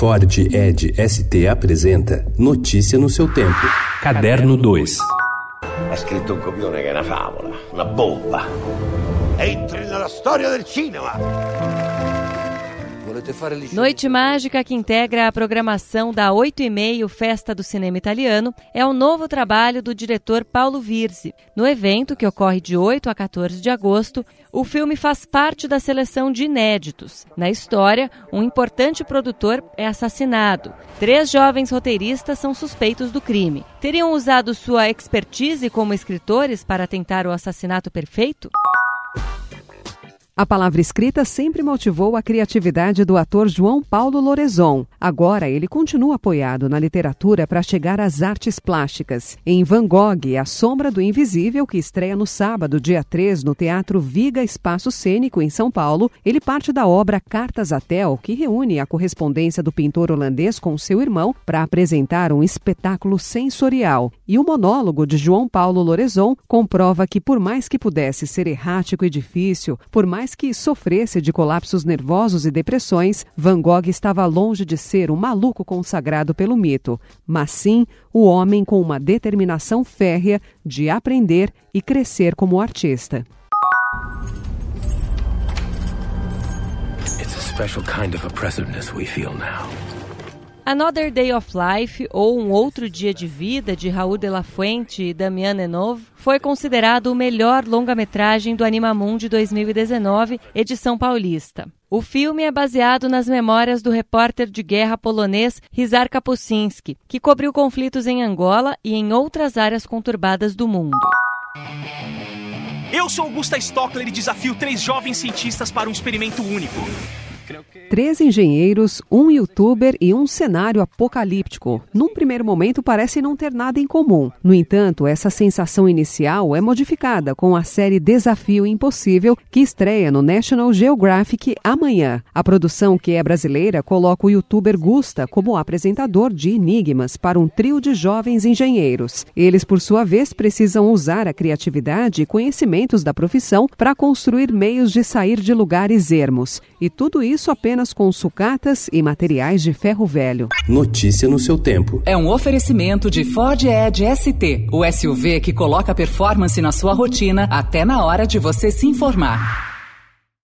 Ford Ed ST apresenta Notícia no seu tempo. Caderno 2. Ha scritto un copione che è una favola, una bomba. Entri nella storia del cinema. Noite Mágica, que integra a programação da 8 e meio Festa do Cinema Italiano, é o novo trabalho do diretor Paulo Virzi. No evento, que ocorre de 8 a 14 de agosto, o filme faz parte da seleção de inéditos. Na história, um importante produtor é assassinado. Três jovens roteiristas são suspeitos do crime. Teriam usado sua expertise como escritores para tentar o assassinato perfeito? A palavra escrita sempre motivou a criatividade do ator João Paulo Lorezon. Agora ele continua apoiado na literatura para chegar às artes plásticas. Em Van Gogh, A Sombra do Invisível, que estreia no sábado, dia 3, no Teatro Viga Espaço Cênico, em São Paulo, ele parte da obra Cartas a Tel, que reúne a correspondência do pintor holandês com seu irmão para apresentar um espetáculo sensorial. E o monólogo de João Paulo Lorezon comprova que, por mais que pudesse ser errático e difícil, por mais mais que sofresse de colapsos nervosos e depressões, Van Gogh estava longe de ser um maluco consagrado pelo mito, mas sim o homem com uma determinação férrea de aprender e crescer como artista. It's a special kind of oppressiveness we feel now. Another Day of Life, ou Um Outro Dia de Vida, de Raul de la Fuente e Damien Nenov, foi considerado o melhor longa-metragem do Animamundi 2019, edição paulista. O filme é baseado nas memórias do repórter de guerra polonês Rizar Kapuscinski, que cobriu conflitos em Angola e em outras áreas conturbadas do mundo. Eu sou Augusta Stockler e desafio três jovens cientistas para um experimento único. Três engenheiros, um youtuber e um cenário apocalíptico. Num primeiro momento parece não ter nada em comum. No entanto, essa sensação inicial é modificada com a série Desafio Impossível, que estreia no National Geographic amanhã. A produção, que é brasileira, coloca o youtuber Gusta como apresentador de enigmas para um trio de jovens engenheiros. Eles, por sua vez, precisam usar a criatividade e conhecimentos da profissão para construir meios de sair de lugares ermos. E tudo isso isso apenas com sucatas e materiais de ferro velho. Notícia no seu tempo. É um oferecimento de Ford Edge ST, o SUV que coloca performance na sua rotina até na hora de você se informar.